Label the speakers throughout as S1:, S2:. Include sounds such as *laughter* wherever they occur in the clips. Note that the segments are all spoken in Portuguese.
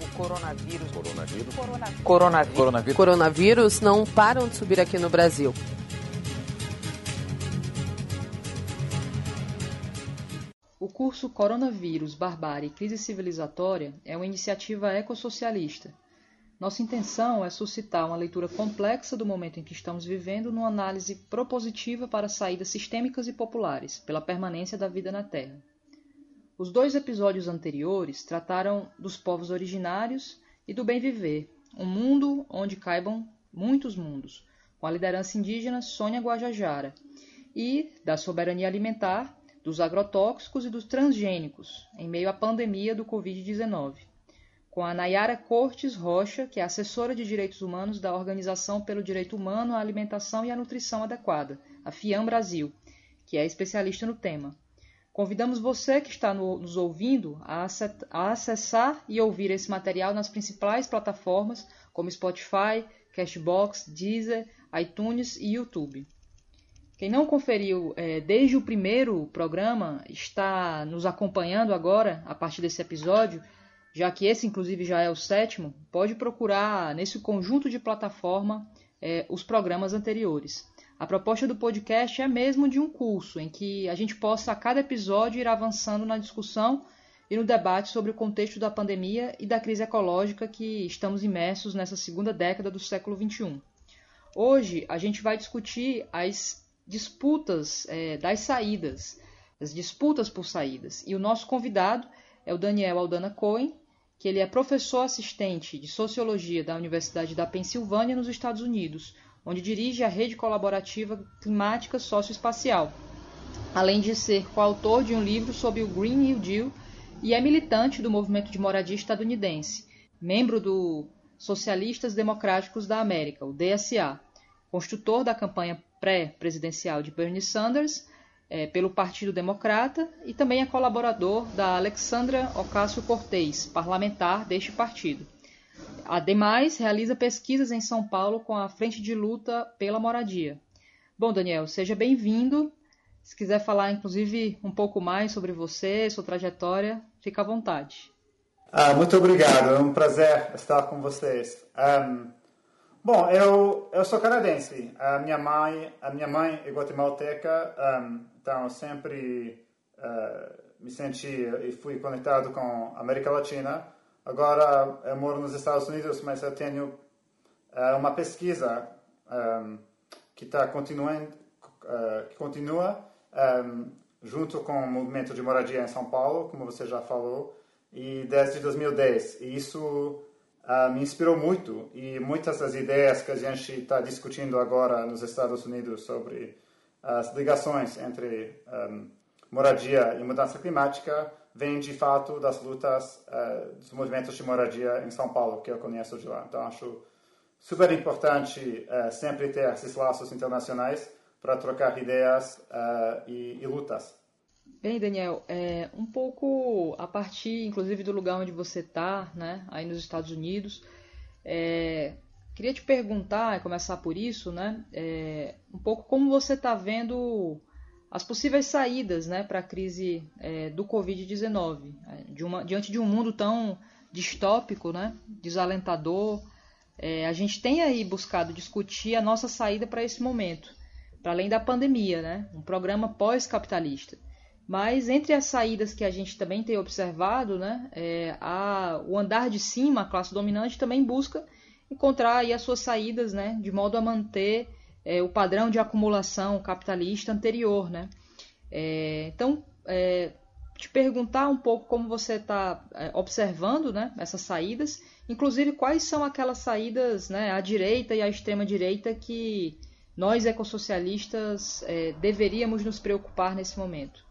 S1: O coronavírus.
S2: Coronavírus.
S1: Coronavírus.
S2: Coronavírus.
S3: Coronavírus não param de subir aqui no Brasil.
S4: O curso Coronavírus, Barbárie e Crise Civilizatória é uma iniciativa ecossocialista. Nossa intenção é suscitar uma leitura complexa do momento em que estamos vivendo numa análise propositiva para saídas sistêmicas e populares pela permanência da vida na Terra. Os dois episódios anteriores trataram dos povos originários e do bem viver, um mundo onde caibam muitos mundos, com a liderança indígena Sônia Guajajara, e da soberania alimentar, dos agrotóxicos e dos transgênicos, em meio à pandemia do Covid-19, com a Nayara Cortes Rocha, que é assessora de direitos humanos da Organização pelo Direito Humano à Alimentação e à Nutrição Adequada, a FIAM Brasil, que é especialista no tema. Convidamos você que está no, nos ouvindo a, a acessar e ouvir esse material nas principais plataformas como Spotify, Cashbox, Deezer, iTunes e YouTube. Quem não conferiu é, desde o primeiro programa está nos acompanhando agora, a partir desse episódio, já que esse, inclusive, já é o sétimo, pode procurar nesse conjunto de plataforma é, os programas anteriores. A proposta do podcast é mesmo de um curso, em que a gente possa, a cada episódio, ir avançando na discussão e no debate sobre o contexto da pandemia e da crise ecológica que estamos imersos nessa segunda década do século XXI. Hoje, a gente vai discutir as disputas é, das saídas, as disputas por saídas. E o nosso convidado é o Daniel Aldana Cohen, que ele é professor assistente de Sociologia da Universidade da Pensilvânia, nos Estados Unidos, onde dirige a rede colaborativa climática socioespacial, além de ser coautor de um livro sobre o Green New Deal e é militante do movimento de moradia estadunidense, membro do Socialistas Democráticos da América, o DSA, construtor da campanha pré-presidencial de Bernie Sanders é, pelo Partido Democrata e também é colaborador da Alexandra Ocasio-Cortez, parlamentar deste partido. Ademais, realiza pesquisas em São Paulo com a Frente de Luta pela Moradia. Bom, Daniel, seja bem-vindo. Se quiser falar, inclusive, um pouco mais sobre você, sua trajetória, fica à vontade.
S5: Ah, muito obrigado, é um prazer estar com vocês. Um, Bom, eu, eu sou canadense. A minha mãe, a minha mãe é guatemalteca, um, então sempre uh, me senti e fui conectado com a América Latina. Agora moro nos Estados Unidos, mas eu tenho uh, uma pesquisa um, que está continuando, uh, que continua um, junto com o movimento de moradia em São Paulo, como você já falou, e desde 2010. E isso uh, me inspirou muito e muitas das ideias que a gente está discutindo agora nos Estados Unidos sobre as ligações entre um, moradia e mudança climática vêm de fato das lutas uh, dos movimentos de moradia em São Paulo que eu conheço de lá. Então acho super importante uh, sempre ter esses laços internacionais para trocar ideias uh, e, e lutas.
S4: Bem, Daniel, é, um pouco a partir, inclusive, do lugar onde você está, né, aí nos Estados Unidos, é, queria te perguntar, começar por isso, né, é, um pouco como você está vendo as possíveis saídas, né, para a crise é, do Covid-19, é, de diante de um mundo tão distópico, né, desalentador, é, a gente tem aí buscado discutir a nossa saída para esse momento, para além da pandemia, né, um programa pós-capitalista. Mas entre as saídas que a gente também tem observado, né, é, a, o andar de cima, a classe dominante, também busca encontrar aí as suas saídas né, de modo a manter é, o padrão de acumulação capitalista anterior. Né? É, então, é, te perguntar um pouco como você está é, observando né, essas saídas, inclusive quais são aquelas saídas né, à direita e à extrema-direita que nós ecossocialistas é, deveríamos nos preocupar nesse momento.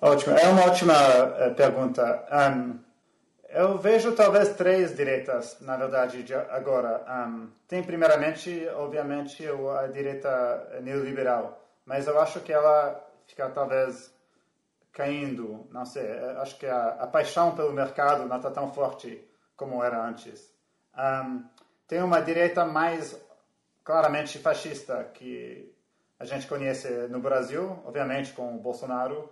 S5: Ótimo, é uma ótima uh, pergunta. Um, eu vejo talvez três direitas, na verdade, agora. Um, tem, primeiramente, obviamente, a direita neoliberal, mas eu acho que ela fica talvez caindo, não sei, acho que a, a paixão pelo mercado não está tão forte como era antes. Um, tem uma direita mais claramente fascista que a gente conhece no Brasil, obviamente com o Bolsonaro,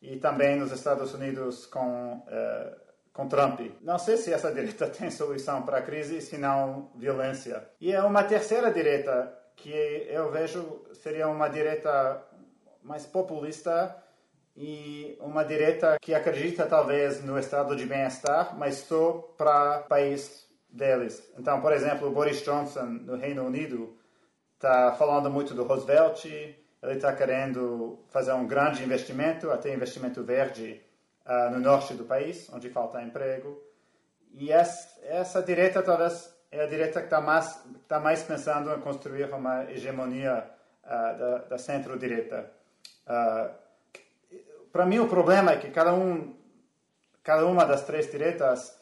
S5: e também nos Estados Unidos com uh, com Trump. Não sei se essa *laughs* direita tem solução para a crise, se não violência. E é uma terceira direita que eu vejo seria uma direita mais populista e uma direita que acredita talvez no estado de bem-estar, mas só para o país deles. Então, por exemplo, Boris Johnson no Reino Unido está falando muito do Roosevelt, ele está querendo fazer um grande investimento, até investimento verde uh, no norte do país, onde falta emprego. E essa, essa direita talvez é a direita que está mais, tá mais pensando em construir uma hegemonia uh, da, da centro-direita. Uh, Para mim, o problema é que cada, um, cada uma das três direitas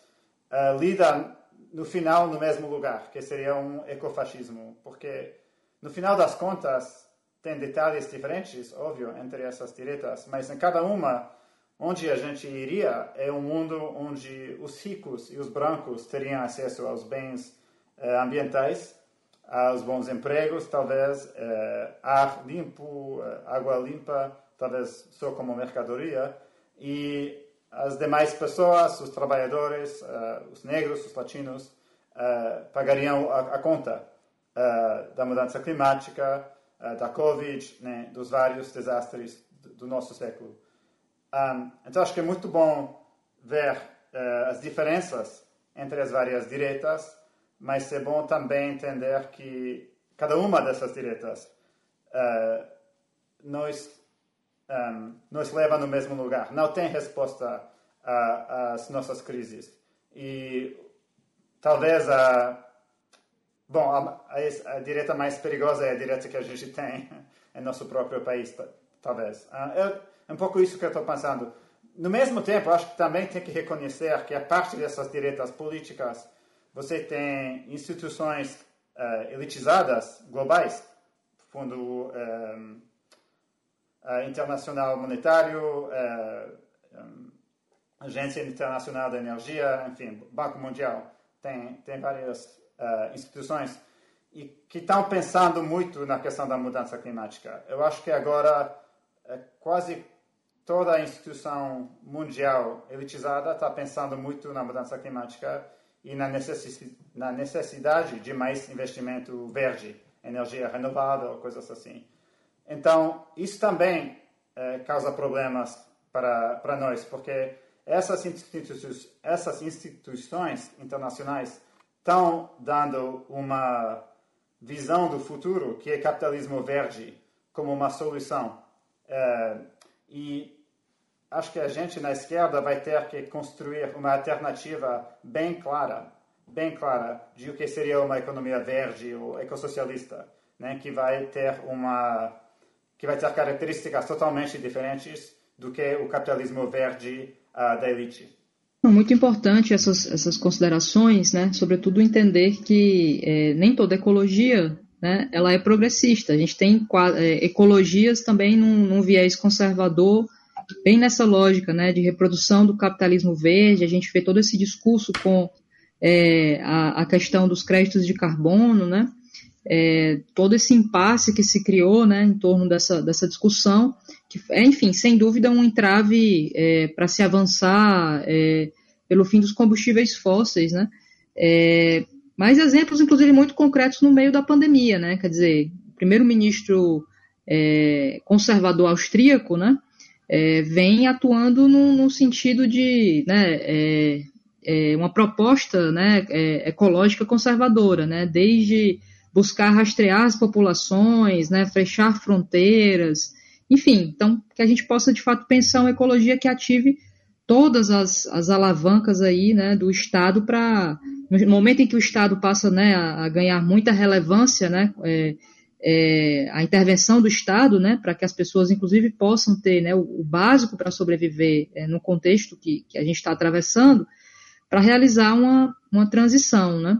S5: lida no final no mesmo lugar, que seria um ecofascismo, porque no final das contas tem detalhes diferentes, óbvio, entre essas direitas, mas em cada uma onde a gente iria é um mundo onde os ricos e os brancos teriam acesso aos bens eh, ambientais, aos bons empregos, talvez eh, ar limpo, eh, água limpa, talvez só como mercadoria, e as demais pessoas, os trabalhadores, os negros, os latinos, pagariam a, conta da mudança climática, da Covid, né, dos vários desastres do nosso século. Um, então acho que é muito bom ver as diferenças entre as várias direitas, mas é bom também entender que cada uma dessas direitas nós um, nos leva no mesmo lugar. Não tem resposta às nossas crises. E talvez a. Bom, a, a, a, direita mais perigosa é a direita que a gente *laughs* tem em nosso próprio país, talvez. Uh, é um pouco isso que eu estou pensando. No mesmo tempo, acho que também tem que reconhecer que a parte dessas direitas políticas, você tem instituições uh, elitizadas, globais, fundo um, uh, internacional monetário, uh, um, Agência Internacional da Energia, enfim, Banco Mundial, tem, tem várias instituições e que estão pensando muito na questão da mudança climática. Eu acho que agora quase toda a instituição mundial elitizada está pensando muito na mudança climática e na necessidade, de mais investimento verde, energia renovável, coisas assim. Então, isso também é, causa problemas para, para nós, porque essas instituições, essas instituições internacionais estão dando uma visão do futuro que é capitalismo verde como uma solução. É, e acho que a gente na esquerda vai ter que construir uma alternativa bem clara, bem clara de o que seria uma economia verde ou ecossocialista, né, que vai ter uma que vai ter características totalmente diferentes do que o capitalismo verde uh, da elite.
S4: Muito importante essas, essas considerações, né? sobretudo entender que é, nem toda ecologia né, ela é progressista. A gente tem é, ecologias também num, num, viés conservador, bem nessa lógica né, de reprodução do capitalismo verde. A gente vê todo esse discurso com é, a, a, questão dos créditos de carbono, né? é, todo esse impasse que se criou né, em torno dessa, dessa discussão, que é, enfim, sem dúvida, um entrave é, para se avançar é, pelo fim dos combustíveis fósseis, né? É, mas exemplos, inclusive, muito concretos no meio da pandemia, né? Quer dizer, o primeiro-ministro é, conservador austríaco, né? É, vem atuando no, no sentido de né, uma proposta né, ecológica conservadora, né? Desde buscar rastrear as populações, né, fechar fronteiras, enfim, então que a gente possa de fato pensar uma ecologia que ative todas as, as alavancas aí, né, do Estado para no momento em que o Estado passa, né, a, ganhar muita relevância, né, é, é, a intervenção do Estado, né, para que as pessoas, inclusive, possam ter né, o, o básico para sobreviver é, no contexto que, que a gente está atravessando, para realizar uma, uma transição, né.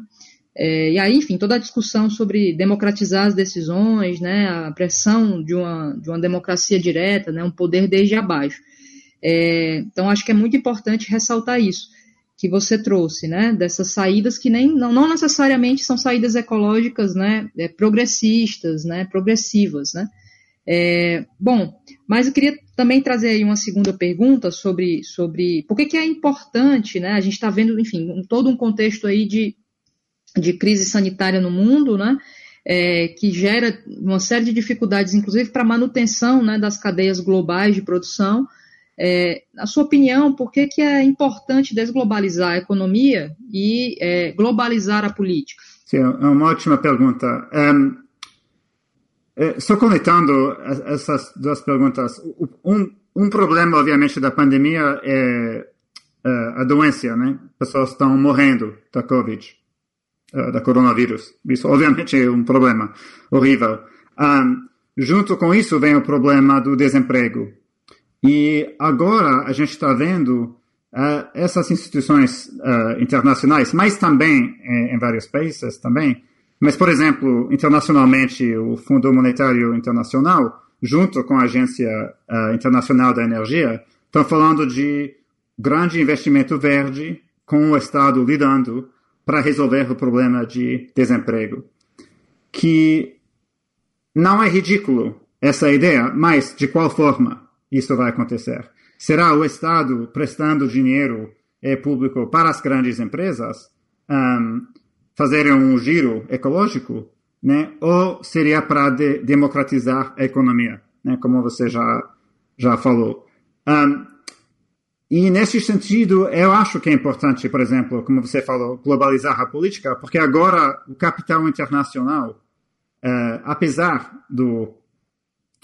S4: É, e aí, enfim, toda a discussão sobre democratizar as decisões, né, a pressão de uma, de uma democracia direta, né, um poder desde abaixo. É, então, acho que é muito importante ressaltar isso que você trouxe, né, dessas saídas que nem, não, não necessariamente são saídas ecológicas, né, é, progressistas, né, progressivas, né, É, bom, mas eu queria também trazer aí uma segunda pergunta sobre, sobre por que, que é importante, né? A gente está vendo, enfim, todo um contexto aí de, de crise sanitária no mundo, né? É, que gera uma série de dificuldades, inclusive para manutenção né, das cadeias globais de produção. É, na sua opinião, por que, que é importante desglobalizar a economia e é, globalizar a política?
S5: Sim, é uma ótima pergunta. É, só conectando essas duas perguntas, um, um problema, obviamente, da pandemia é, a doença, né? Pessoas estão morrendo da Covid, é, da coronavírus. Isso, obviamente, é um problema horrível. Um, junto com isso vem o problema do desemprego. E agora a gente está vendo uh, essas instituições uh, internacionais, mas também em, em vários países também, mas, por exemplo, internacionalmente, o Fundo Monetário Internacional, junto com a Agência uh, Internacional da Energia, estão falando de grande investimento verde com o Estado lidando para resolver o problema de desemprego. Que não é ridículo essa ideia, mas de qual forma isso vai acontecer? Será o Estado prestando dinheiro é, público para as grandes empresas? Um, fazerem um giro ecológico, né? Ou seria para de democratizar a economia, né? Como você já já falou. Um, e nesse sentido, eu acho que é importante, por exemplo, como você falou, globalizar a política, porque agora o capital internacional, uh, apesar do,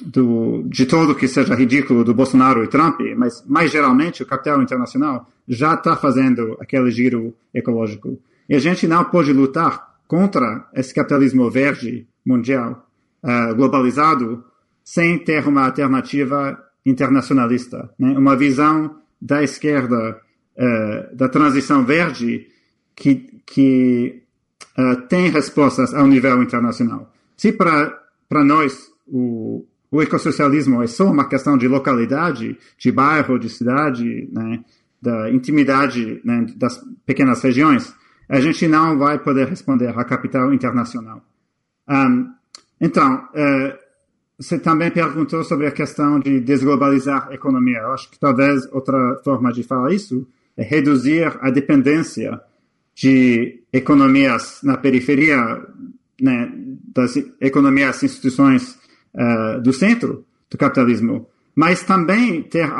S5: do, de todo que seja ridículo do Bolsonaro e Trump, mas mais geralmente o capital internacional já está fazendo aquele giro ecológico. E a gente não pode lutar contra esse capitalismo verde mundial uh, globalizado sem ter uma alternativa internacionalista, né? uma visão da esquerda uh, da transição verde que, que uh, tem respostas ao nível internacional. Se para nós o, o ecossocialismo é só uma questão de localidade, de bairro, de cidade, né? da intimidade né? das pequenas regiões, a gente não vai poder responder à capital internacional. Um, então, uh, você também perguntou sobre a questão de desglobalizar a economia. Eu acho que talvez outra forma de falar isso é reduzir a dependência de economias na periferia, né, das economias, instituições uh, do centro do capitalismo, mas também ter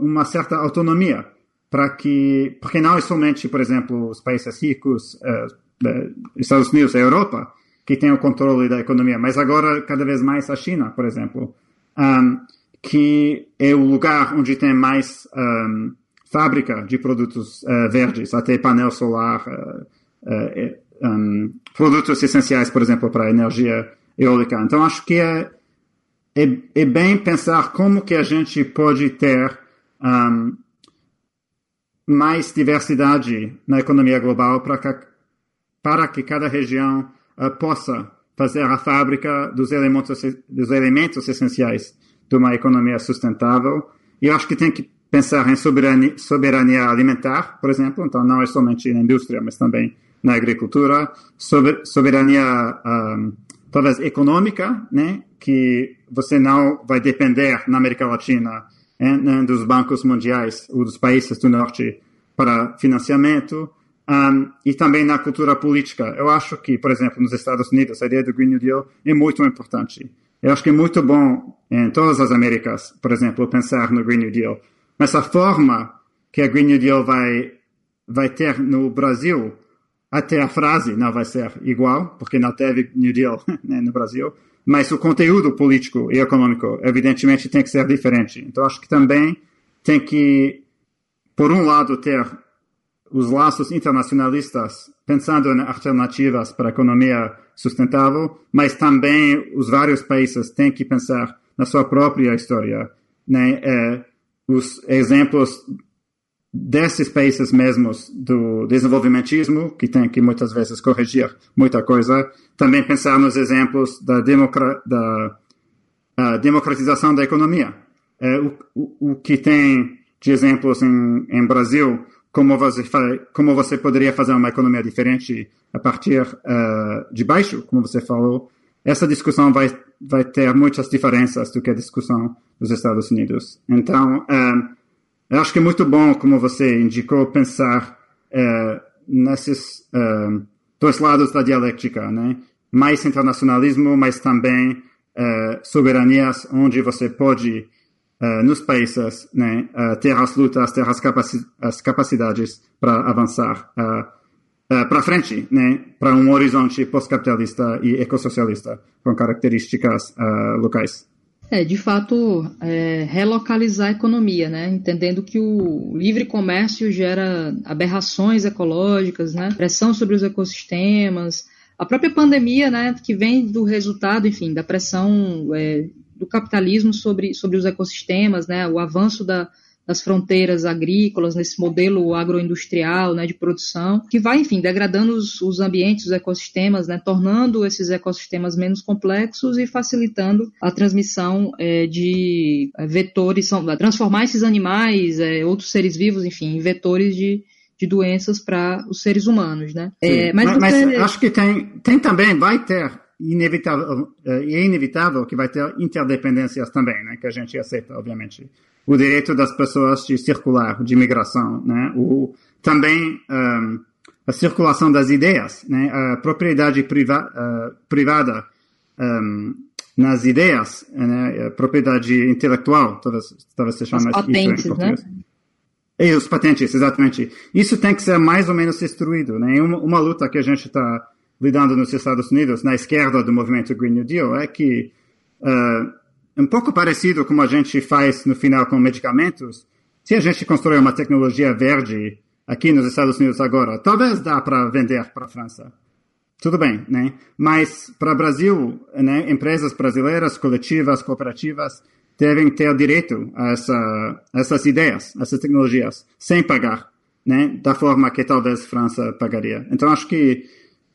S5: uma certa autonomia para que, porque não é somente, por exemplo, os países ricos, uh, Estados Unidos e Europa, que têm o controle da economia, mas agora cada vez mais a China, por exemplo, um, que é o lugar onde tem mais um, fábrica de produtos uh, verdes, até painel solar, uh, um, produtos essenciais, por exemplo, para a energia eólica. Então acho que é, é, bem pensar como que a gente pode ter um, mais diversidade na economia global para que, para que cada região uh, possa fazer a fábrica dos elementos, dos elementos essenciais de uma economia sustentável. E eu acho que tem que pensar em soberania, soberania alimentar, por exemplo, então não é somente na indústria, mas também na agricultura, sober, soberania um, talvez econômica, né, que você não vai depender na América Latina né, dos bancos mundiais ou dos países do norte para financiamento um, e também na cultura política. Eu acho que, por exemplo, nos Estados Unidos, a ideia do Green New Deal é muito importante. Eu acho que é muito bom em todas as Américas, por exemplo, pensar no Green New Deal. Mas a forma que a Green New Deal vai, vai ter no Brasil, até a frase não vai ser igual, porque não teve New Deal *laughs* né, no Brasil, mas o conteúdo político e econômico, evidentemente, tem que ser diferente. Então, acho que também tem que, por um lado, ter os laços internacionalistas pensando em alternativas para a economia sustentável, mas também os vários países têm que pensar na sua própria história. Né? É, os exemplos desses países mesmos do desenvolvimentismo, que tem que muitas vezes corrigir muita coisa, também pensar nos exemplos da, democra da democratização da economia. É, o, o, o, que tem de exemplos em, em Brasil, como você, como você poderia fazer uma economia diferente a partir uh, de baixo, como você falou, essa discussão vai, vai ter muitas diferenças do que a discussão dos Estados Unidos. Então, um, eu acho que é muito bom, como você indicou, pensar uh, nesses uh, dois lados da dialética, né? Mais internacionalismo, mas também uh, soberanias, onde você pode, nos países, né, ter as lutas, ter as, capaci as capacidades para avançar para frente, né, para um horizonte pós-capitalista e ecossocialista com características locais.
S4: É, de fato, é, relocalizar a economia, né? Entendendo que o livre comércio gera aberrações ecológicas, né? Pressão sobre os ecossistemas, a própria pandemia, né? Que vem do resultado, enfim, da pressão é, do capitalismo sobre, sobre os ecossistemas, né? O avanço da, das fronteiras agrícolas, nesse modelo agroindustrial né, de produção, que vai, enfim, degradando os, os ambientes, os ecossistemas, né, tornando esses ecossistemas menos complexos e facilitando a transmissão é, de é, vetores, são, transformar esses animais, é, outros seres vivos, enfim, em vetores de, de doenças para os seres humanos, né?
S5: É, mas, mas, mas, acho que tem, tem também, vai ter inevitável, é inevitável que vai ter interdependências também, né? Que a gente aceita, obviamente o direito das pessoas de circular, de migração, né? O, também um, a circulação das ideias, né? A propriedade priva, uh, privada um, nas ideias, né? A propriedade intelectual, talvez, talvez se chame
S4: patentes, isso em português. Né?
S5: E os patentes, exatamente. Isso tem que ser mais ou menos instruído, né? Uma, uma luta que a gente está lidando nos Estados Unidos, na esquerda do movimento Green New Deal, é que uh, um pouco parecido como a gente faz no final com medicamentos. Se a gente constrói uma tecnologia verde aqui nos Estados Unidos agora, talvez dá para vender para a França. Tudo bem, né? Mas para o Brasil, né, empresas brasileiras, coletivas, cooperativas, devem ter direito a, essa, essas ideias, essas tecnologias, sem pagar, né? Da forma que talvez a França pagaria. Então, acho que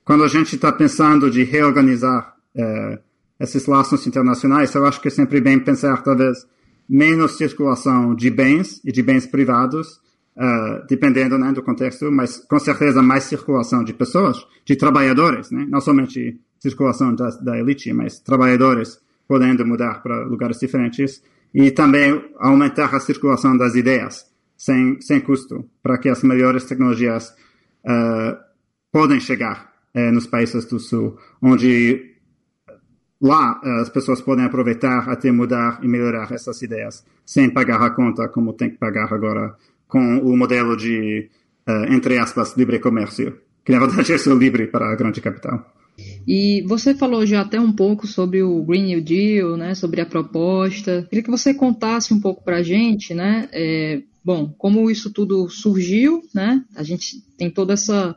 S5: quando a gente está pensando de reorganizar eh, esses laços internacionais, eu acho que é sempre bem pensar, talvez, menos circulação de bens e de bens privados, uh, dependendo né, do contexto, mas com certeza mais circulação de pessoas, de trabalhadores, né? não somente circulação da, da elite, mas trabalhadores podendo mudar para lugares diferentes, e também aumentar a circulação das ideias, sem, sem custo, para que as melhores tecnologias uh, podem chegar uh, nos países do Sul, onde lá eh, as pessoas podem aproveitar até mudar e melhorar essas ideias sem pagar a conta como tem que pagar agora com o modelo de, uh, entre aspas, livre comércio, que na verdade *laughs* é só livre para a grande capital.
S4: E você falou já até um pouco sobre o Green New Deal, né, sobre a proposta. Queria que você contasse um pouco para a gente, né, é, bom, como isso tudo surgiu, né, a gente tem todo essa,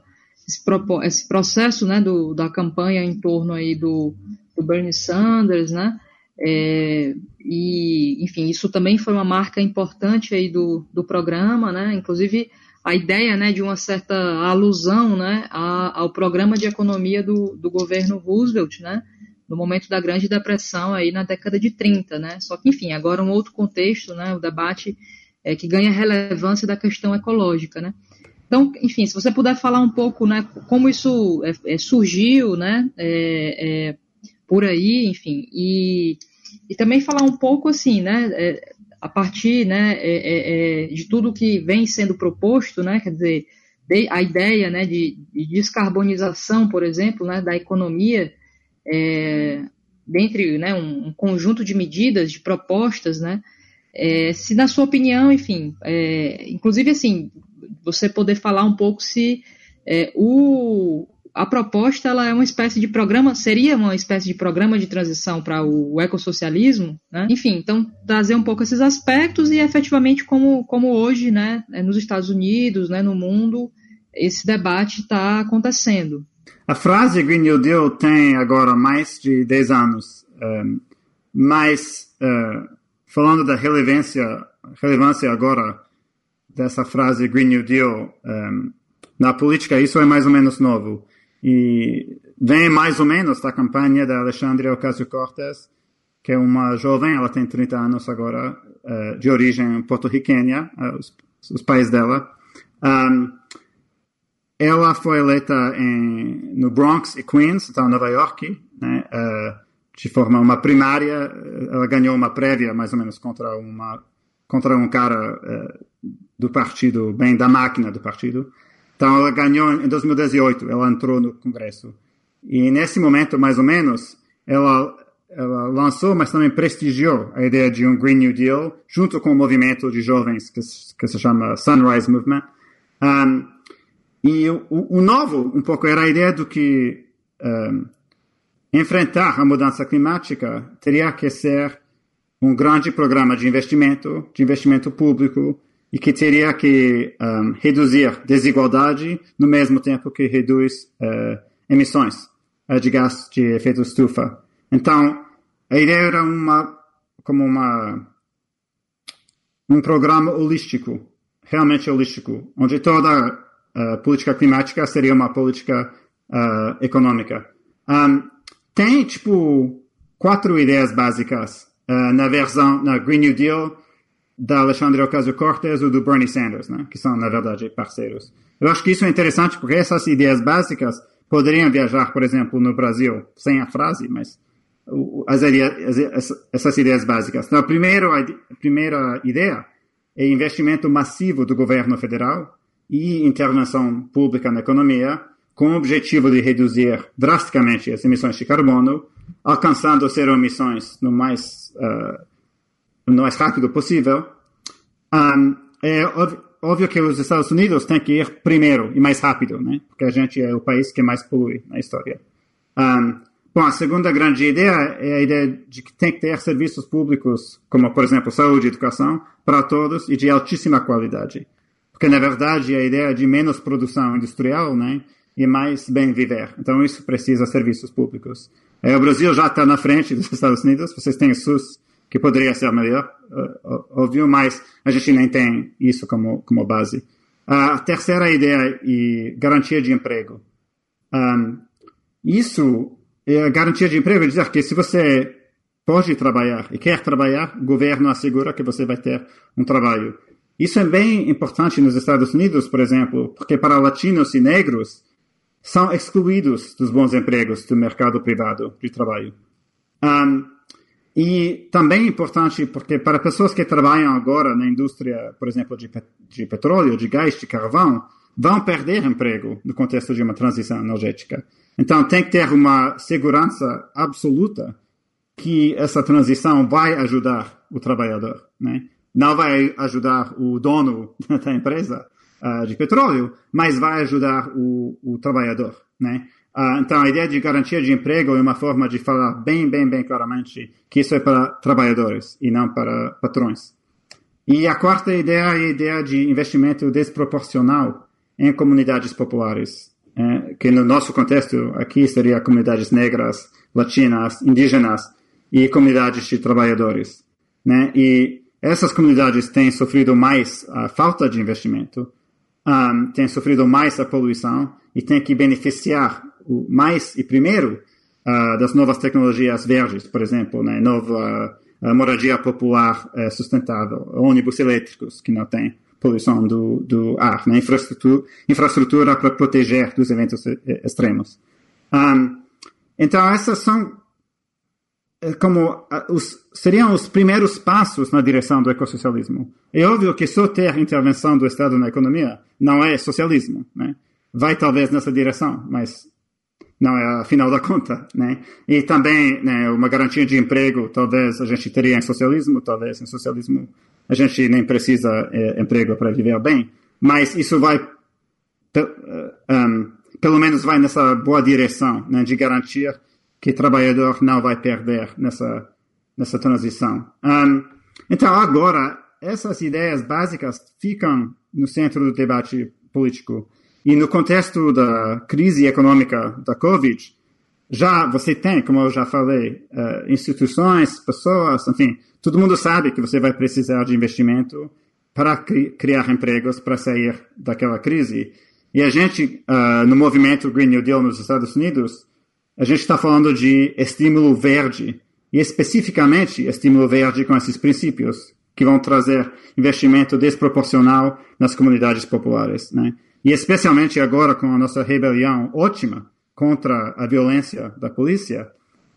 S4: esse, esse processo, né, do, da campanha em torno aí do, do Bernie Sanders, né? É, e, enfim, isso também foi uma marca importante aí do, do programa, né? Inclusive a ideia, né, de uma certa alusão, né, a, ao programa de economia do, do governo Roosevelt, né? No momento da Grande Depressão aí na década de 30, né? Só que, enfim, agora um outro contexto, né? O debate é, que ganha relevância da questão ecológica, né? Então, enfim, se você puder falar um pouco, né, como isso é, é, surgiu, né, é, é por aí, enfim, e, e também falar um pouco assim, né, é, a partir, né, é, é, é de tudo que vem sendo proposto, né, quer dizer, a ideia, né, de, de, descarbonização, por exemplo, né, da economia, é, dentre, né, um, um, conjunto de medidas, de propostas, né, é, se na sua opinião, enfim, inclusive assim, você poder falar um pouco se o, a proposta ela é uma espécie de programa, seria uma espécie de programa de transição para o ecossocialismo, né? Enfim, então trazer um pouco esses aspectos e efetivamente como, como hoje, né, é, nos Estados Unidos, né, no mundo, esse debate está acontecendo.
S5: A frase Green New Deal tem agora mais de 10 anos, ehm, mas uh, falando da relevância, relevância agora dessa frase Green New Deal um, ehm, na política, isso é mais ou menos novo. E vem mais ou menos da campanha da Alexandria Ocasio-Cortez, que é uma jovem, ela tem 30 anos agora, uh, de origem porto-riquenha, uh, os, os, pais dela. Um, ela foi eleita em, no Bronx e Queens, então Nova York, né, uh, de forma uma primária, ela ganhou uma prévia mais ou menos contra uma contra um cara uh, do partido, bem da máquina do partido. Então ela ganhou em 2018, ela entrou no Congresso. E nesse momento, mais ou menos, ela, ela lançou, mas também prestigiou a ideia de um Green New Deal, junto com o movimento de jovens que, que se chama Sunrise Movement. Um, e o, o, novo, um pouco, era a ideia do que um, enfrentar a mudança climática teria que ser um grande programa de investimento, de investimento público, e que teria que um, reduzir desigualdade no mesmo tempo que reduz uh, emissões uh, de gás de efeito estufa. Então, a ideia era uma como uma um programa holístico, realmente holístico, onde toda a uh, política climática seria uma política econômica. Um, tem tipo quatro ideias básicas uh, na versão na Green New Deal da Alexandre Ocasio-Cortez ou do Bernie Sanders, né? que são, na verdade, parceiros. Eu acho que isso é interessante porque essas ideias básicas poderiam viajar, por exemplo, no Brasil, sem a frase, mas as ideias, essas ideias básicas. Então, a primeira, a primeira ideia é investimento massivo do governo federal e intervenção pública na economia com o objetivo de reduzir drasticamente as emissões de carbono, alcançando zero emissões no mais uh, no mais rápido possível, um, é óbvio, que os Estados Unidos têm que ir primeiro e mais rápido, né? Porque a gente é o país que mais polui na história. Um, bom, a segunda grande ideia é a ideia de que tem que ter serviços públicos, como, por exemplo, saúde e educação, para todos e de altíssima qualidade. Porque, na verdade, a ideia de menos produção industrial, né? E mais bem viver. Então, isso precisa de serviços públicos. É, o Brasil já está na frente dos Estados Unidos, vocês têm SUS, que poderia ser melhor, óbvio, mas a gente nem tem isso como, como base. A terceira ideia e garantia de emprego. Um, isso é garantia de emprego, é dizer que se você pode trabalhar e quer trabalhar, o governo assegura que você vai ter um trabalho. Isso é bem importante nos Estados Unidos, por exemplo, porque para latinos e negros são excluídos dos bons empregos do mercado privado de trabalho. Um, e também é importante porque para pessoas que trabalham agora na indústria, por exemplo, de, de petróleo, de gás, de carvão, vão perder emprego no contexto de uma transição energética. Então tem que ter uma segurança absoluta que essa transição vai ajudar o trabalhador, né? Não vai ajudar o dono *laughs* da empresa uh, de petróleo, mas vai ajudar o, o trabalhador, né? Uh, então, a ideia de garantia de emprego é uma forma de falar bem, bem, bem claramente que isso é para trabalhadores e não para patrões. E a quarta ideia é a ideia de investimento desproporcional em comunidades populares, é, que no nosso contexto aqui seria comunidades negras, latinas, indígenas e comunidades de trabalhadores. Né? E essas comunidades têm sofrido mais a falta de investimento, um, ah, têm sofrido mais a poluição e têm que beneficiar mais e primeiro uh, das novas tecnologias verdes, por exemplo, né, nova uh, moradia popular uh, sustentável, ônibus elétricos que não tem poluição do, do ar, né, infraestrutura, infraestrutura para proteger dos eventos extremos. Um, então, essas são eh, como os, seriam os primeiros passos na direção do ecossocialismo. É óbvio que só ter intervenção do Estado na economia não é socialismo, né? Vai talvez nessa direção, mas não é a final da conta, né? E também né, uma garantia de emprego, talvez a gente teria em socialismo, talvez em socialismo a gente nem precisa é, emprego para viver bem, mas isso vai, um, pelo menos vai nessa boa direção, né, de garantir que trabalhador não vai perder nessa, nessa transição. Um, então agora, essas ideias básicas ficam no centro do debate político e no contexto da crise econômica da Covid, já você tem, como eu já falei, uh, instituições, pessoas, enfim, todo mundo sabe que você vai precisar de investimento para cri criar empregos para sair daquela crise. E a gente, uh, no movimento Green New Deal nos Estados Unidos, a gente está falando de estímulo verde, e especificamente estímulo verde com esses princípios, que vão trazer investimento desproporcional nas comunidades populares, né? E especialmente agora com a nossa rebelião ótima contra a violência da polícia,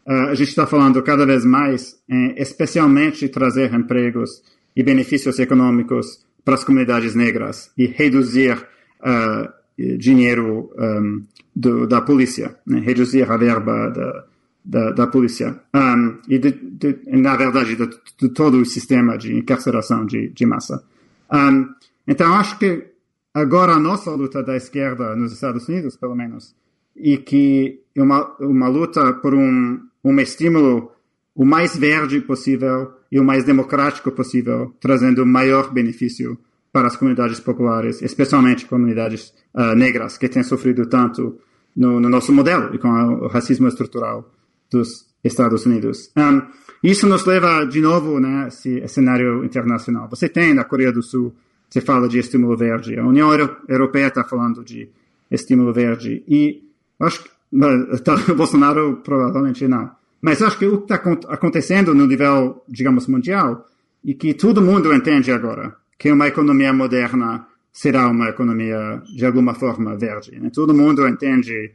S5: uh, a gente está falando cada vez mais, em, especialmente trazer empregos e benefícios econômicos para as comunidades negras e reduzir uh, dinheiro um, do, da polícia, né? reduzir a verba da, da, da polícia um, e, de, de, na verdade, de, de, todo o sistema de encarceração de, de massa. Um, então, acho que agora a nossa luta da esquerda nos Estados Unidos, pelo menos, e que é uma, uma luta por um, um estímulo o mais verde possível e o mais democrático possível, trazendo o maior benefício para as comunidades populares, especialmente comunidades uh, negras, que têm sofrido tanto no, no, nosso modelo e com o racismo estrutural dos Estados Unidos. Um, isso nos leva de novo né, esse cenário internacional. Você tem na Coreia do Sul, você fala de estímulo verde, a União Europeia está falando de estímulo verde e acho que *laughs* tá, Bolsonaro provavelmente não. Mas acho que o que está acontecendo no nível, digamos, mundial, e que todo mundo entende agora, que uma economia moderna será uma economia, de alguma forma, verde. Né? Todo mundo entende,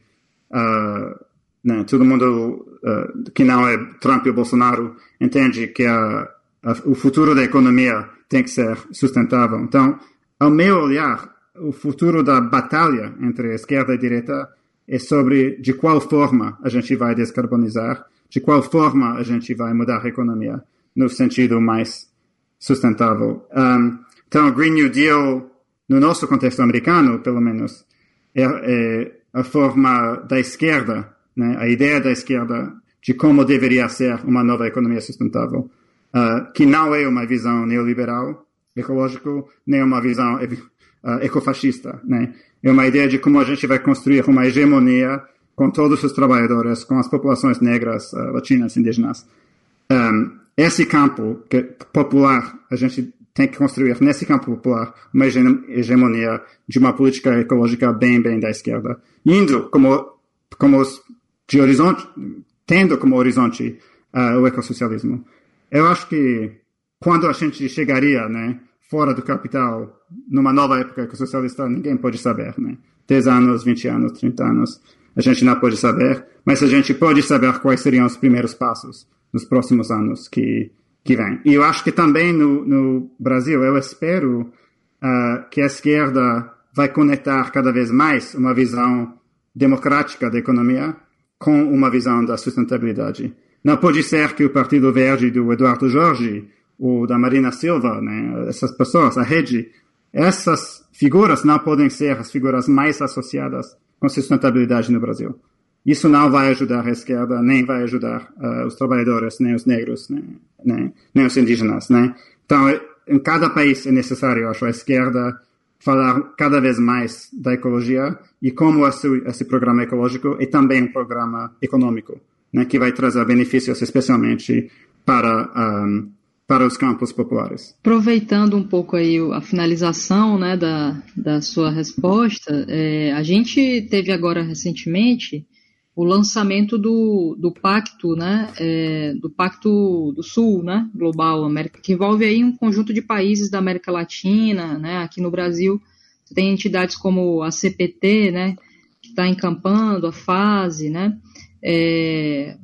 S5: uh, né? todo mundo uh, que não é Trump e Bolsonaro entende que a, a, o futuro da economia tem que ser sustentável. Então, ao meu olhar, o futuro da batalha entre esquerda e direita é sobre de qual forma a gente vai descarbonizar, de qual forma a gente vai mudar a economia no sentido mais sustentável. Um, então, o Green New Deal, no nosso contexto americano, pelo menos, é, é a forma da esquerda, né, a ideia da esquerda de como deveria ser uma nova economia sustentável, uh, que não é uma visão neoliberal, ecológico, nem uma visão uh, ecofascista, né? É uma ideia de como a gente vai construir uma hegemonia com todos os trabalhadores, com as populações negras, uh, latinas, indígenas. Um, esse campo que, popular, a gente tem que construir nesse campo popular uma hegemonia de uma política ecológica bem, bem da esquerda, indo como, como de horizonte, tendo como horizonte uh, o ecossocialismo. Eu acho que quando a gente chegaria, né, fora do capital, numa nova época ecossocialista, ninguém pode saber, né? 10 anos, 20 anos, 30 anos, a gente não pode saber, mas a gente pode saber quais seriam os primeiros passos nos próximos anos que, que vêm. E eu acho que também no, no Brasil, eu espero uh, que a esquerda vai conectar cada vez mais uma visão democrática da economia com uma visão da sustentabilidade. Não pode ser que o Partido Verde do Eduardo Jorge ou da Marina Silva, né, essas pessoas, a rede, essas figuras não podem ser as figuras mais associadas com sustentabilidade no Brasil. Isso não vai ajudar a esquerda, nem vai ajudar uh, os trabalhadores, nem os negros, nem, nem, nem os indígenas. Né? Então, em cada país é necessário, acho, a esquerda falar cada vez mais da ecologia e como esse, esse programa ecológico é também um programa econômico, né, que vai trazer benefícios especialmente para um, para os campos populares.
S4: Aproveitando um pouco aí a finalização né, da, da sua resposta, é, a gente teve agora recentemente o lançamento do, do pacto, né, é, do pacto do Sul, né, global, América, que envolve aí um conjunto de países da América Latina, né, aqui no Brasil. Tem entidades como a CPT, né, que está encampando a fase, né, é,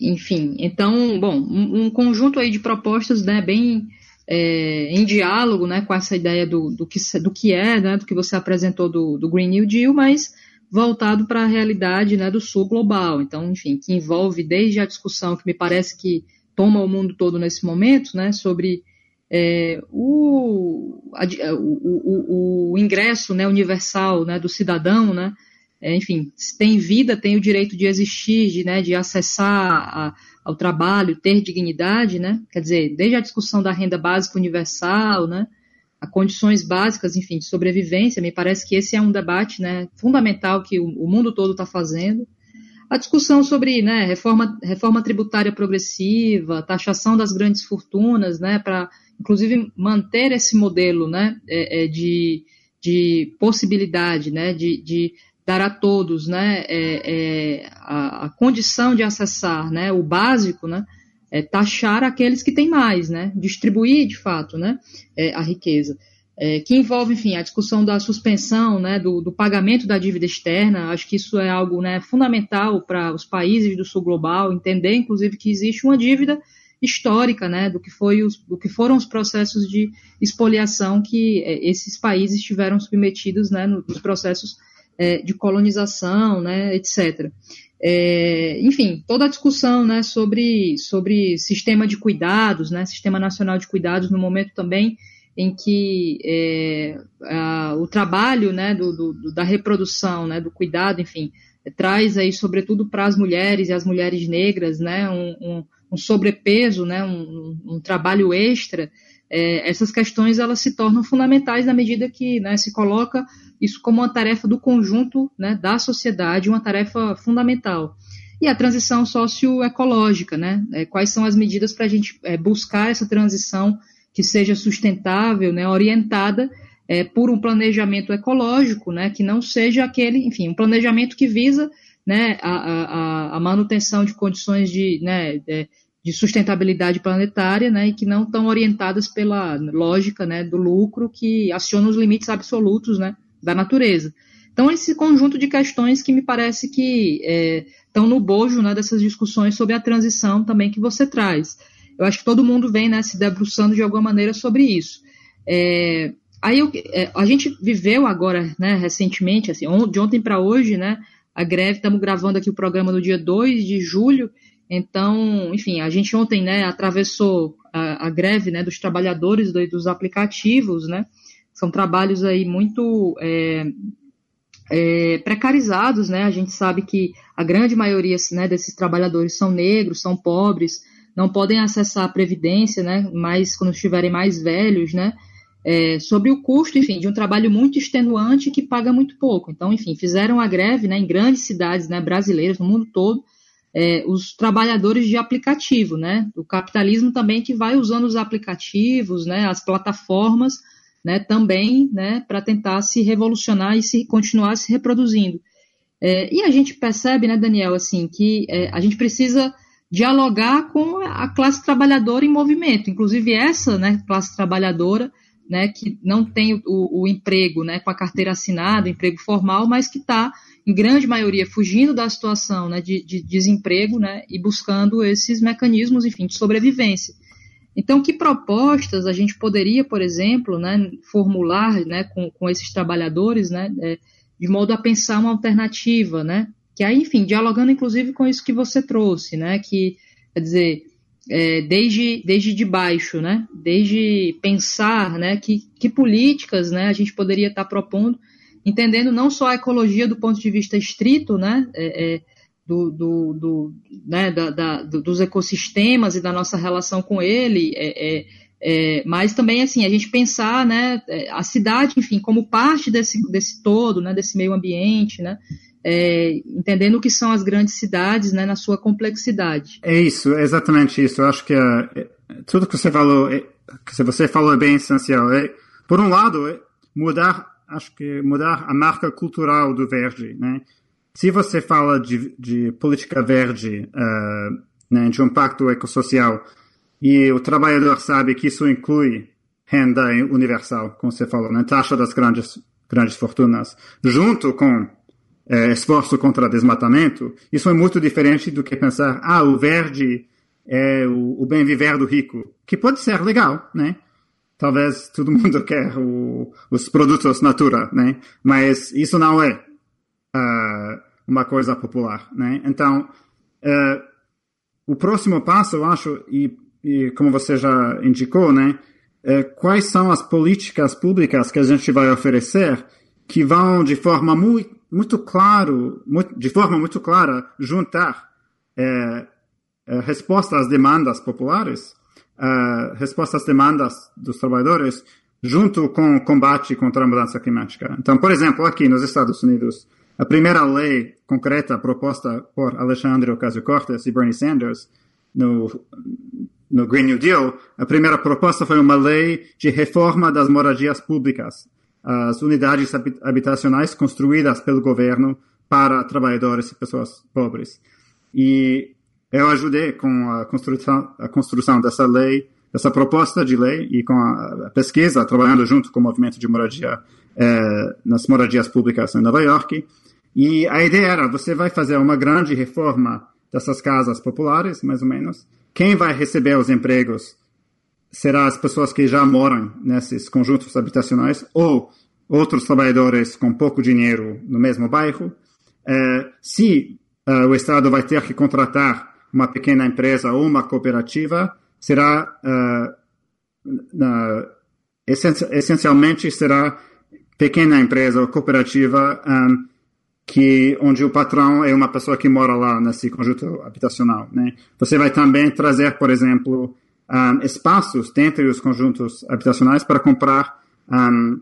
S4: enfim, então, bom, um, um, conjunto aí de propostas, né, bem é, em diálogo, né, com essa ideia do, do, que, do que é, né, do que você apresentou do, do Green New Deal, mas voltado para a realidade, né, do sul global. Então, enfim, que envolve desde a discussão que me parece que toma o mundo todo nesse momento, né, sobre é, o, a, o, o, o, ingresso né, universal né, do cidadão, né, é, enfim, tem vida, tem o direito de existir, de, né, de acessar a, ao trabalho, ter dignidade, né? Quer dizer, desde a discussão da renda básica universal, né? A condições básicas, enfim, de sobrevivência, me parece que esse é um debate, né, fundamental que o, o mundo todo está fazendo. A discussão sobre, né, reforma, reforma tributária progressiva, taxação das grandes fortunas, né, para, inclusive, manter esse modelo, né, é, é, de, de possibilidade, né, de, de dar a todos né, é, é, a, a, condição de acessar né, o básico, né, é taxar aqueles que têm mais, né, distribuir de fato né, é, a riqueza. é, que envolve, enfim, a discussão da suspensão, né, do, do, pagamento da dívida externa. Acho que isso é algo, né, fundamental para os países do sul global entender, inclusive, que existe uma dívida histórica, né, do que foi os, do que foram os processos de expoliação que é, esses países tiveram submetidos, né, nos processos é, de colonização, né, etc. É, enfim, toda a discussão né, sobre, sobre sistema de cuidados, né, sistema nacional de cuidados, no momento também em que é, a, o trabalho né, do, do, da reprodução, né, do cuidado, enfim, traz aí, sobretudo para as mulheres e as mulheres negras, né, um, um, um sobrepeso, né, um, um trabalho extra, é, essas questões elas se tornam fundamentais na medida que né, se coloca isso como uma tarefa do conjunto né, da sociedade, uma tarefa fundamental. E a transição socioecológica, né? É, quais são as medidas para a gente é, buscar essa transição que seja sustentável, né, orientada é, por um planejamento ecológico, né, que não seja aquele, enfim, um planejamento que visa né, a, a, a manutenção de condições de, né, de, de sustentabilidade planetária, né, e que não estão orientadas pela lógica, né, do lucro que aciona os limites absolutos, né, da natureza. Então, esse conjunto de questões que me parece que é, estão no bojo né, dessas discussões sobre a transição também que você traz. Eu acho que todo mundo vem né, se debruçando de alguma maneira sobre isso. É, aí eu, é, a gente viveu agora, né, recentemente, assim, on, de ontem para hoje, né, a greve, estamos gravando aqui o programa no dia 2 de julho, então, enfim, a gente ontem né, atravessou a, a greve né, dos trabalhadores do, dos aplicativos, né, são trabalhos aí muito é, é, precarizados, né? A gente sabe que a grande maioria né, desses trabalhadores são negros, são pobres, não podem acessar a previdência, né? Mas quando estiverem mais velhos, né? É, sobre o custo, enfim, de um trabalho muito extenuante que paga muito pouco. Então, enfim, fizeram a greve, né, em grandes cidades, né, brasileiras no mundo todo, é, os trabalhadores de aplicativo, né? O capitalismo também que vai usando os aplicativos, né, as plataformas né, também né, para tentar se revolucionar e se continuar se reproduzindo. É, e a gente percebe, né, Daniel, assim, que é, a gente precisa dialogar com a classe trabalhadora em movimento, inclusive essa né, classe trabalhadora né, que não tem o, o, emprego né, com a carteira assinada, emprego formal, mas que está, em grande maioria, fugindo da situação né, de, de desemprego né, e buscando esses mecanismos, enfim, de sobrevivência. Então, que propostas a gente poderia, por exemplo, né, formular né, com, com esses trabalhadores, né, é, de modo a pensar uma alternativa, né? Que aí, enfim, dialogando inclusive com isso que você trouxe, né? Que, quer dizer, é, desde, desde de baixo, né? Desde pensar, né? Que, que políticas, né? A gente poderia estar propondo, entendendo não só a ecologia do ponto de vista estrito, né? É, é, do, do, do né, da, da, dos ecossistemas e da nossa relação com ele, é, é, é, mas também assim a gente pensar né, a cidade, enfim, como parte desse, desse todo, né, desse meio ambiente, né, é, entendendo o que são as grandes cidades né, na sua complexidade.
S5: É isso, é exatamente isso. Eu acho que é, tudo que você falou, que você falou é bem essencial. por um lado, mudar, acho que mudar a marca cultural do verde, né? se você fala de, de política verde, uh, né, de um pacto ecossocial, e o trabalhador sabe que isso inclui renda universal, como você falou, né, taxa das grandes, grandes fortunas, junto com eh, esforço contra desmatamento, isso é muito diferente do que pensar, ah, o verde é o, o bem viver do rico, que pode ser legal, né? Talvez todo *laughs* mundo quer o, os produtos natura, né? Mas isso não é uh, uma coisa popular, né? Então, uh, o próximo passo, eu acho, e, e como você já indicou, né? Uh, quais são as políticas públicas que a gente vai oferecer que vão de forma muito, muito claro, de forma muito clara, juntar uh, respostas às demandas populares, respostas às demandas dos trabalhadores, junto com o combate contra a mudança climática. Então, por exemplo, aqui nos Estados Unidos, a primeira lei concreta proposta por Alexandre Ocasio-Cortez e Bernie Sanders no, no Green New Deal, a primeira proposta foi uma lei de reforma das moradias públicas, as unidades habitacionais construídas pelo governo para trabalhadores e pessoas pobres. E eu ajudei com a construção, a construção dessa lei essa proposta de lei e com a pesquisa, trabalhando junto com o movimento de moradia é, nas moradias públicas em Nova York. E a ideia era, você vai fazer uma grande reforma dessas casas populares, mais ou menos. Quem vai receber os empregos será as pessoas que já moram nesses conjuntos habitacionais ou outros trabalhadores com pouco dinheiro no mesmo bairro. É, se uh, o Estado vai ter que contratar uma pequena empresa ou uma cooperativa, será uh, uh, essencialmente será pequena empresa ou cooperativa um, que onde o patrão é uma pessoa que mora lá nesse conjunto habitacional. Né? Você vai também trazer, por exemplo, um, espaços dentro dos conjuntos habitacionais para comprar um,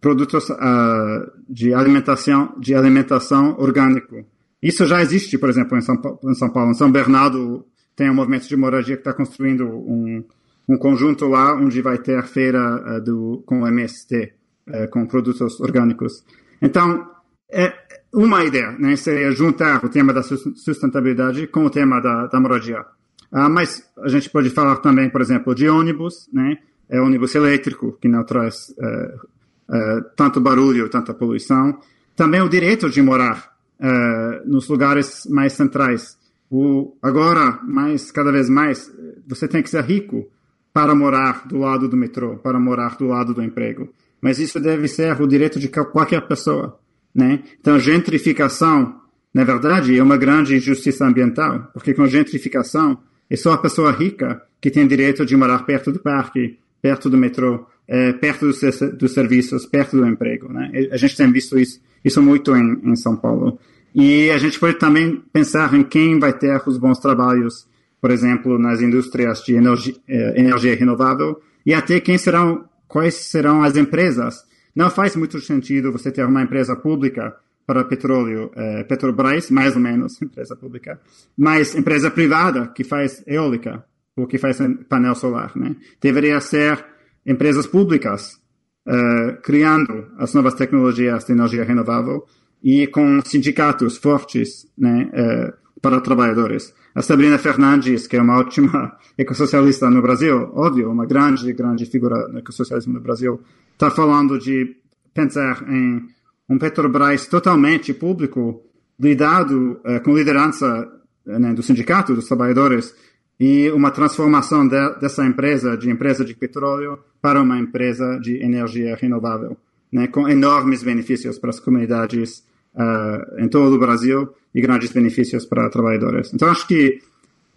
S5: produtos uh, de alimentação de alimentação orgânico. Isso já existe, por exemplo, em São Paulo. Em São, Paulo. Em São Bernardo tem um movimento de moradia que está construindo um, um conjunto lá onde vai ter feira uh, do, com MST, uh, com produtos orgânicos. Então, é uma ideia né, seria juntar o tema da sustentabilidade com o tema da, da moradia. Ah, mas a gente pode falar também, por exemplo, de ônibus, né? É ônibus elétrico, que não traz uh, uh, tanto barulho, tanta poluição. Também o direito de morar uh, nos lugares mais centrais. O, agora, mais, cada vez mais, você tem que ser rico para morar do lado do metrô, para morar do lado do emprego. Mas isso deve ser o direito de qualquer pessoa, né? Então, gentrificação, na verdade, é uma grande injustiça ambiental, porque com gentrificação, é só a pessoa rica que tem direito de morar perto do parque, perto do metrô, é, perto dos, dos, serviços, perto do emprego. Né? A gente tem visto isso, isso muito em, em, São Paulo. E a gente pode também pensar em quem vai ter os bons trabalhos, por exemplo, nas indústrias de energia, é, energia renovável, e até quem serão, quais serão as empresas. Não faz muito sentido você ter uma empresa pública para petróleo, é, Petrobras, mais ou menos, *laughs* empresa pública, mas empresa privada que faz eólica, ou que faz painel solar, né? Deveria ser empresas públicas é, criando as novas tecnologias de energia renovável e com sindicatos fortes, né, é, para trabalhadores. A Sabrina Fernandes, que é uma ótima *laughs* ecossocialista no Brasil, óbvio, uma grande, grande figura no ecossocialismo no Brasil, está falando de pensar em um Petrobras totalmente público, lidado uh, com liderança uh, né, do sindicato, dos trabalhadores, e uma transformação de, dessa empresa, de empresa de petróleo, para uma empresa de energia renovável, né, com enormes benefícios para as comunidades uh, em todo o Brasil e grandes benefícios para trabalhadores. Então, acho que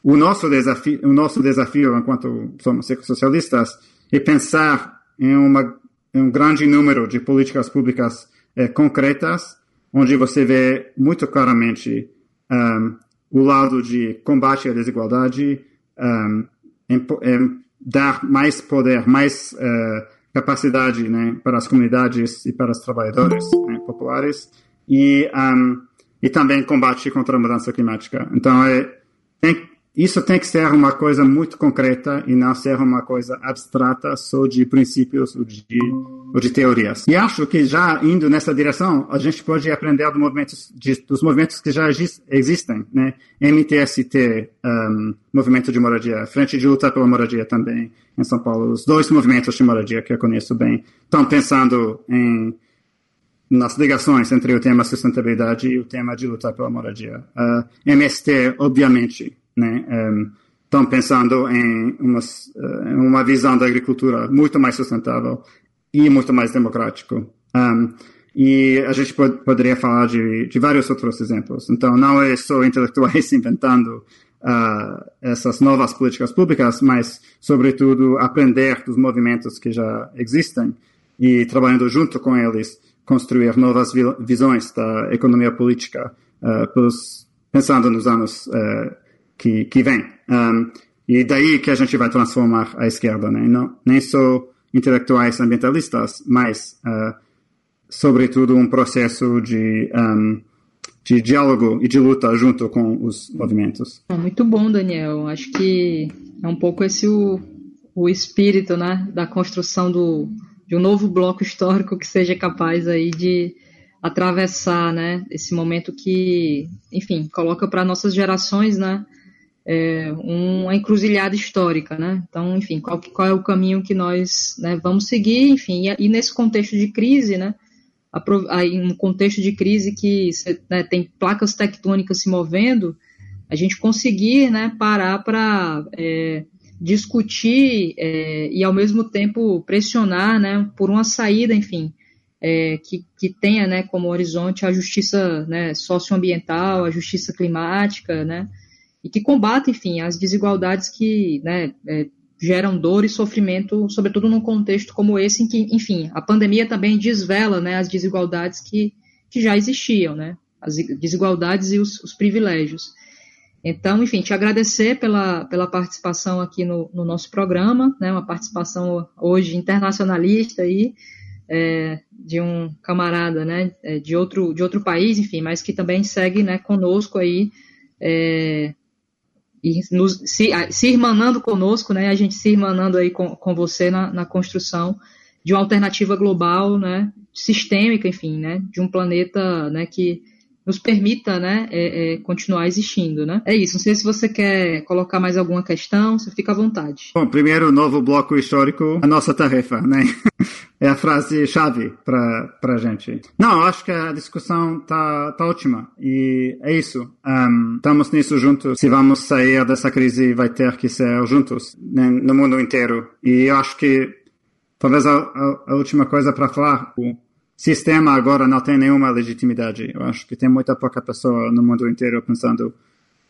S5: o nosso desafio, o nosso desafio enquanto somos ecossocialistas é pensar em, uma, em um grande número de políticas públicas é, concretas, onde você vê muito claramente um, o lado de combate à desigualdade, um, em, em dar mais poder, mais uh, capacidade né, para as comunidades e para os trabalhadores né, populares, e, um, e também combate contra a mudança climática. Então, é, tem, isso tem que ser uma coisa muito concreta e não ser uma coisa abstrata só de princípios ou de, ou de teorias. E acho que já indo nessa direção, a gente pode aprender dos movimentos, de, dos movimentos que já existem, né? MTST, um, Movimento de Moradia, Frente de Luta pela Moradia também, em São Paulo. Os dois movimentos de moradia que eu conheço bem estão pensando em nas ligações entre o tema sustentabilidade e o tema de lutar pela moradia. Uh, MST, obviamente, né? Um, estão pensando em uma, eh, uma visão da agricultura muito mais sustentável e muito mais democrático. Um, e a gente pod poderia falar de, de, vários outros exemplos. Então, não é só intelectuais *laughs* inventando uh, essas novas políticas públicas, mas, sobretudo, aprender dos movimentos que já existem e, trabalhando junto com eles, construir novas visões da economia política, uh, pelos, pensando nos anos uh, que, que vem. Um, e daí que a gente vai transformar a esquerda, né? Não, nem só intelectuais ambientalistas, mas, uh, sobretudo, um processo de, um, de diálogo e de luta junto com os movimentos.
S4: Ah, muito bom, Daniel. Acho que é um pouco esse o, o espírito né, da construção do, de um novo bloco histórico que seja capaz aí de atravessar né, esse momento que, enfim, coloca para nossas gerações né, é, uma encruzilhada histórica, né? Então, enfim, qual, qual é o caminho que nós né, vamos seguir, enfim, e, e, nesse contexto de crise, né? Um contexto de crise que né, tem placas tectônicas se movendo, a gente conseguir, né, parar para é, discutir é, e ao mesmo tempo pressionar, né, por uma saída, enfim, é, que, que tenha, né, como horizonte a justiça, né, socioambiental, a justiça climática, né, e que combata, enfim, as desigualdades que, né, é, geram dor e sofrimento, sobretudo num contexto como esse, em que, enfim, a pandemia também desvela, né, as desigualdades que, que já existiam, né, as desigualdades e os, os privilégios. Então, enfim, te agradecer pela, pela participação aqui no, no nosso programa, né, uma participação hoje internacionalista aí, é, de um camarada, né, é, de outro, de outro país, enfim, mas que também segue, né, conosco aí, é, e nos, se, se irmanando conosco, né, a gente se irmanando aí com, com você na, na construção de uma alternativa global, né, sistêmica, enfim, né, de um planeta, né, que nos permita né, é, é, continuar existindo. Né? É isso. Não sei se você quer colocar mais alguma questão, você fica à vontade.
S5: Bom, primeiro, novo bloco histórico, a nossa tarefa, né? *laughs* É a frase-chave para a gente. Não, acho que a discussão tá, tá ótima. E é isso. Um, estamos nisso juntos. Se vamos sair dessa crise, vai ter que ser juntos, né, no mundo inteiro. E eu acho que talvez a, a, a última coisa para falar, o sistema agora não tem nenhuma legitimidade. Eu acho que tem muita pouca pessoa no mundo inteiro pensando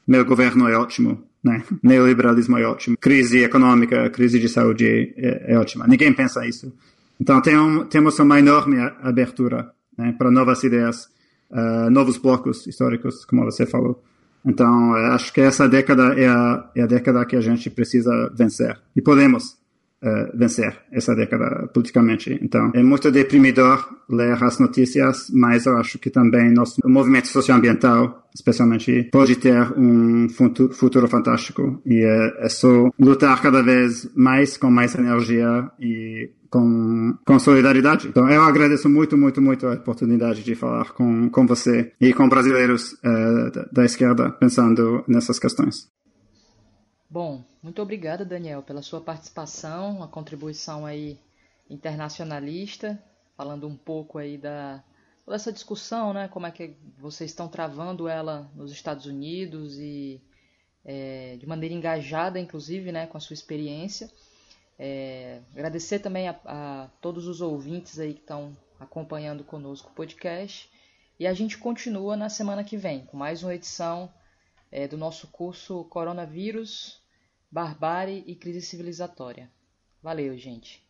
S5: meu governo é ótimo, né? Neoliberalismo é ótimo, crise econômica, crise de saúde é, é ótima. Ninguém pensa isso. Então tem um, temos uma enorme abertura né, para novas ideias, uh, novos blocos históricos, como você falou. Então acho que essa década é a, é a década que a gente precisa vencer e podemos uh, vencer essa década politicamente. Então, é muito deprimidor ler as notícias, mas eu acho que também nosso movimento socioambiental, especialmente, pode ter um futuro, futuro fantástico. E é, é só lutar cada vez mais com mais energia e com, com solidariedade. Então, eu agradeço muito, muito, muito a oportunidade de falar com, com você e com brasileiros uh, da, da esquerda pensando nessas questões.
S4: Bom, muito obrigada, Daniel, pela sua participação, a contribuição aí internacionalista, falando um pouco aí da dessa discussão, né? Como é que vocês estão travando ela nos Estados Unidos e é, de maneira engajada, inclusive, né, com a sua experiência. É, agradecer também a, a, todos os ouvintes aí que estão acompanhando conosco o podcast. E a gente continua na semana que vem com mais uma edição é, do nosso curso Coronavírus Barbárie e Crise Civilizatória. Valeu, gente!